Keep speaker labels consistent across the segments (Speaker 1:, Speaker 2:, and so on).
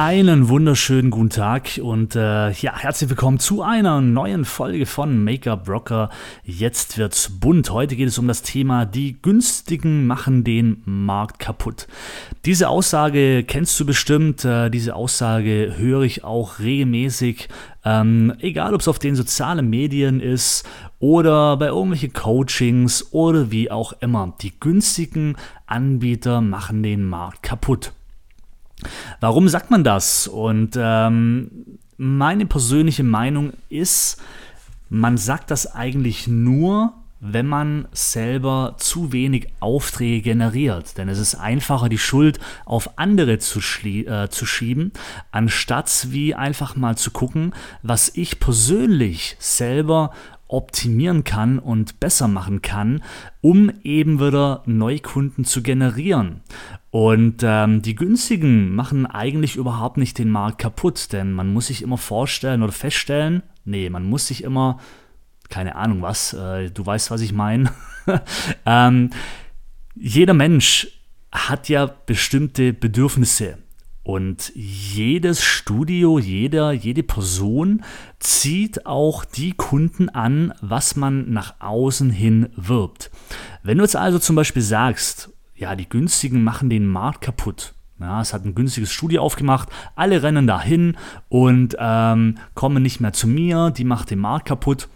Speaker 1: Einen wunderschönen guten Tag und äh, ja, herzlich willkommen zu einer neuen Folge von Make-up Rocker. Jetzt wird's bunt. Heute geht es um das Thema Die günstigen machen den Markt kaputt. Diese Aussage kennst du bestimmt. Äh, diese Aussage höre ich auch regelmäßig. Ähm, egal, ob es auf den sozialen Medien ist oder bei irgendwelchen Coachings oder wie auch immer. Die günstigen Anbieter machen den Markt kaputt. Warum sagt man das? Und ähm, meine persönliche Meinung ist, man sagt das eigentlich nur, wenn man selber zu wenig Aufträge generiert. Denn es ist einfacher, die Schuld auf andere zu, äh, zu schieben, anstatt wie einfach mal zu gucken, was ich persönlich selber optimieren kann und besser machen kann, um eben wieder Neukunden zu generieren. Und ähm, die günstigen machen eigentlich überhaupt nicht den Markt kaputt, denn man muss sich immer vorstellen oder feststellen, nee, man muss sich immer, keine Ahnung was, äh, du weißt, was ich meine. ähm, jeder Mensch hat ja bestimmte Bedürfnisse. Und jedes Studio, jeder, jede Person zieht auch die Kunden an, was man nach außen hin wirbt. Wenn du jetzt also zum Beispiel sagst, ja, die günstigen machen den Markt kaputt. Ja, es hat ein günstiges Studio aufgemacht, alle rennen dahin und ähm, kommen nicht mehr zu mir, die macht den Markt kaputt.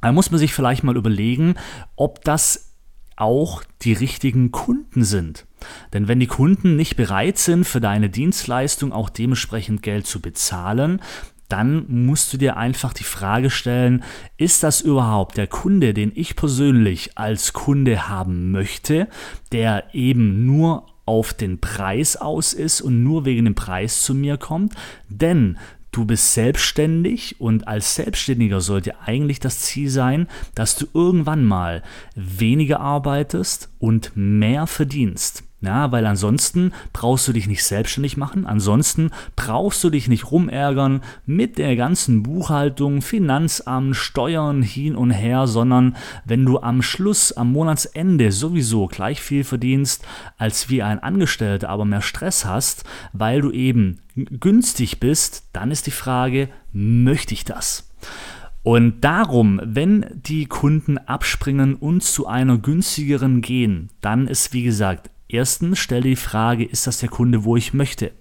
Speaker 1: Da muss man sich vielleicht mal überlegen, ob das auch die richtigen Kunden sind. Denn wenn die Kunden nicht bereit sind, für deine Dienstleistung auch dementsprechend Geld zu bezahlen, dann musst du dir einfach die Frage stellen, ist das überhaupt der Kunde, den ich persönlich als Kunde haben möchte, der eben nur auf den Preis aus ist und nur wegen dem Preis zu mir kommt? Denn du bist selbstständig und als Selbstständiger sollte eigentlich das Ziel sein, dass du irgendwann mal weniger arbeitest und mehr verdienst. Ja, weil ansonsten brauchst du dich nicht selbstständig machen, ansonsten brauchst du dich nicht rumärgern mit der ganzen Buchhaltung, Finanzamt, Steuern hin und her, sondern wenn du am Schluss, am Monatsende sowieso gleich viel verdienst als wie ein Angestellter, aber mehr Stress hast, weil du eben günstig bist, dann ist die Frage, möchte ich das? Und darum, wenn die Kunden abspringen und zu einer günstigeren gehen, dann ist wie gesagt Erstens, stell dir die Frage, ist das der Kunde, wo ich möchte?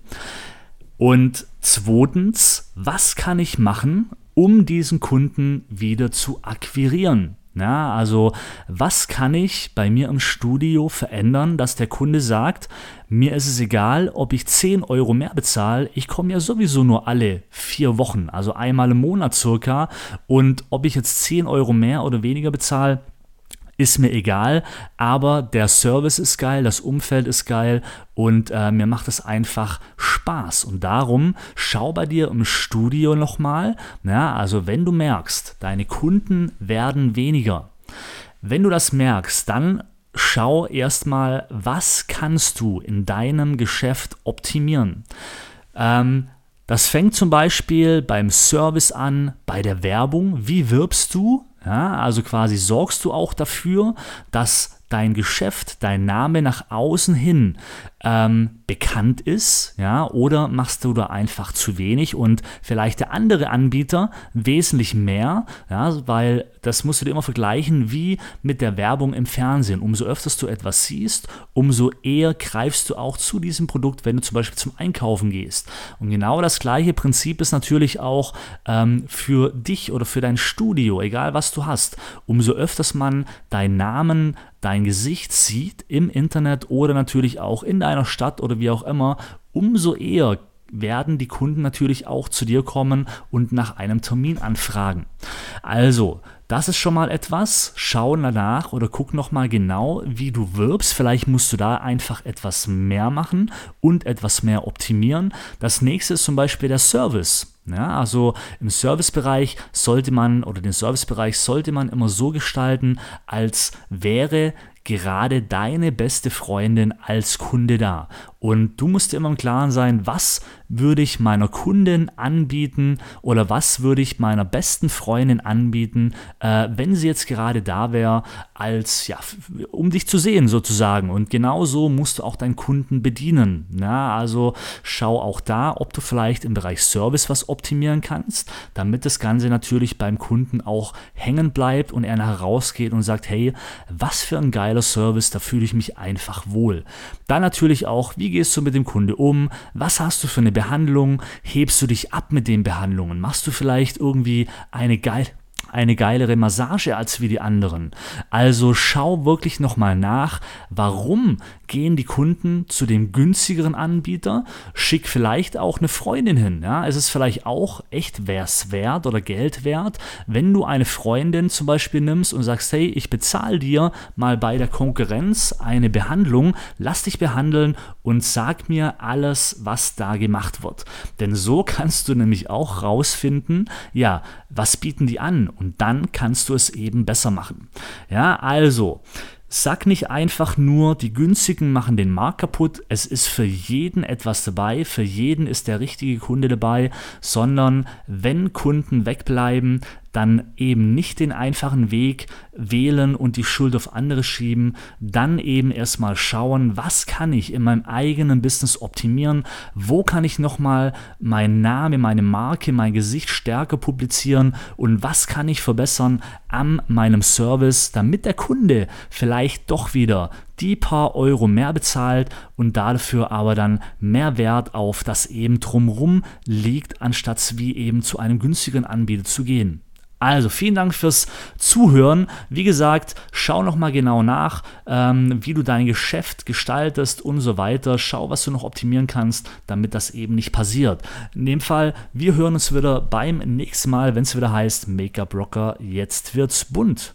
Speaker 1: Und zweitens, was kann ich machen, um diesen Kunden wieder zu akquirieren? Ja, also was kann ich bei mir im Studio verändern, dass der Kunde sagt, mir ist es egal, ob ich 10 Euro mehr bezahle, ich komme ja sowieso nur alle vier Wochen, also einmal im Monat circa, und ob ich jetzt 10 Euro mehr oder weniger bezahle, ist mir egal, aber der Service ist geil, das Umfeld ist geil und äh, mir macht es einfach Spaß. Und darum schau bei dir im Studio nochmal, ja, also wenn du merkst, deine Kunden werden weniger, wenn du das merkst, dann schau erstmal, was kannst du in deinem Geschäft optimieren. Ähm, das fängt zum Beispiel beim Service an, bei der Werbung. Wie wirbst du? Ja, also quasi sorgst du auch dafür, dass dein Geschäft, dein Name nach außen hin ähm, bekannt ist, ja, oder machst du da einfach zu wenig und vielleicht der andere Anbieter wesentlich mehr, ja, weil das musst du dir immer vergleichen wie mit der Werbung im Fernsehen. Umso öfter du etwas siehst, umso eher greifst du auch zu diesem Produkt, wenn du zum Beispiel zum Einkaufen gehst. Und genau das gleiche Prinzip ist natürlich auch ähm, für dich oder für dein Studio, egal was du hast. Umso öfters man deinen Namen dein Gesicht sieht im Internet oder natürlich auch in deiner Stadt oder wie auch immer, umso eher werden die Kunden natürlich auch zu dir kommen und nach einem Termin anfragen. Also, das ist schon mal etwas. Schau danach oder guck nochmal genau, wie du wirbst. Vielleicht musst du da einfach etwas mehr machen und etwas mehr optimieren. Das nächste ist zum Beispiel der Service. Ja, also im Servicebereich sollte man oder den Servicebereich sollte man immer so gestalten, als wäre gerade deine beste Freundin als Kunde da. Und du musst dir immer im Klaren sein, was würde ich meiner Kundin anbieten oder was würde ich meiner besten Freundin anbieten, äh, wenn sie jetzt gerade da wäre, als ja, um dich zu sehen sozusagen. Und genauso musst du auch deinen Kunden bedienen. Ja, also schau auch da, ob du vielleicht im Bereich Service was optimieren kannst, damit das Ganze natürlich beim Kunden auch hängen bleibt und er herausgeht und sagt, hey, was für ein geiler Service, da fühle ich mich einfach wohl. Dann natürlich auch, wie gehst du mit dem Kunde um? Was hast du für eine Behandlung? Hebst du dich ab mit den Behandlungen? Machst du vielleicht irgendwie eine geile eine geilere Massage als wie die anderen. Also schau wirklich nochmal nach, warum gehen die Kunden zu dem günstigeren Anbieter, schick vielleicht auch eine Freundin hin. Ja? Es ist vielleicht auch echt wär's wert oder Geld wert, wenn du eine Freundin zum Beispiel nimmst und sagst, hey, ich bezahle dir mal bei der Konkurrenz eine Behandlung, lass dich behandeln und sag mir alles, was da gemacht wird. Denn so kannst du nämlich auch rausfinden, ja, was bieten die an? Und dann kannst du es eben besser machen. Ja, also, Sag nicht einfach nur, die günstigen machen den Markt kaputt. Es ist für jeden etwas dabei, für jeden ist der richtige Kunde dabei, sondern wenn Kunden wegbleiben, dann eben nicht den einfachen Weg wählen und die Schuld auf andere schieben, dann eben erstmal schauen, was kann ich in meinem eigenen Business optimieren, wo kann ich nochmal meinen Namen, meine Marke, mein Gesicht stärker publizieren und was kann ich verbessern an meinem Service, damit der Kunde vielleicht doch wieder die paar Euro mehr bezahlt und dafür aber dann mehr Wert auf das eben drumrum liegt, anstatt wie eben zu einem günstigeren Anbieter zu gehen. Also vielen Dank fürs Zuhören. Wie gesagt, schau nochmal genau nach, ähm, wie du dein Geschäft gestaltest und so weiter. Schau, was du noch optimieren kannst, damit das eben nicht passiert. In dem Fall, wir hören uns wieder beim nächsten Mal, wenn es wieder heißt Make-up Rocker, jetzt wird's bunt.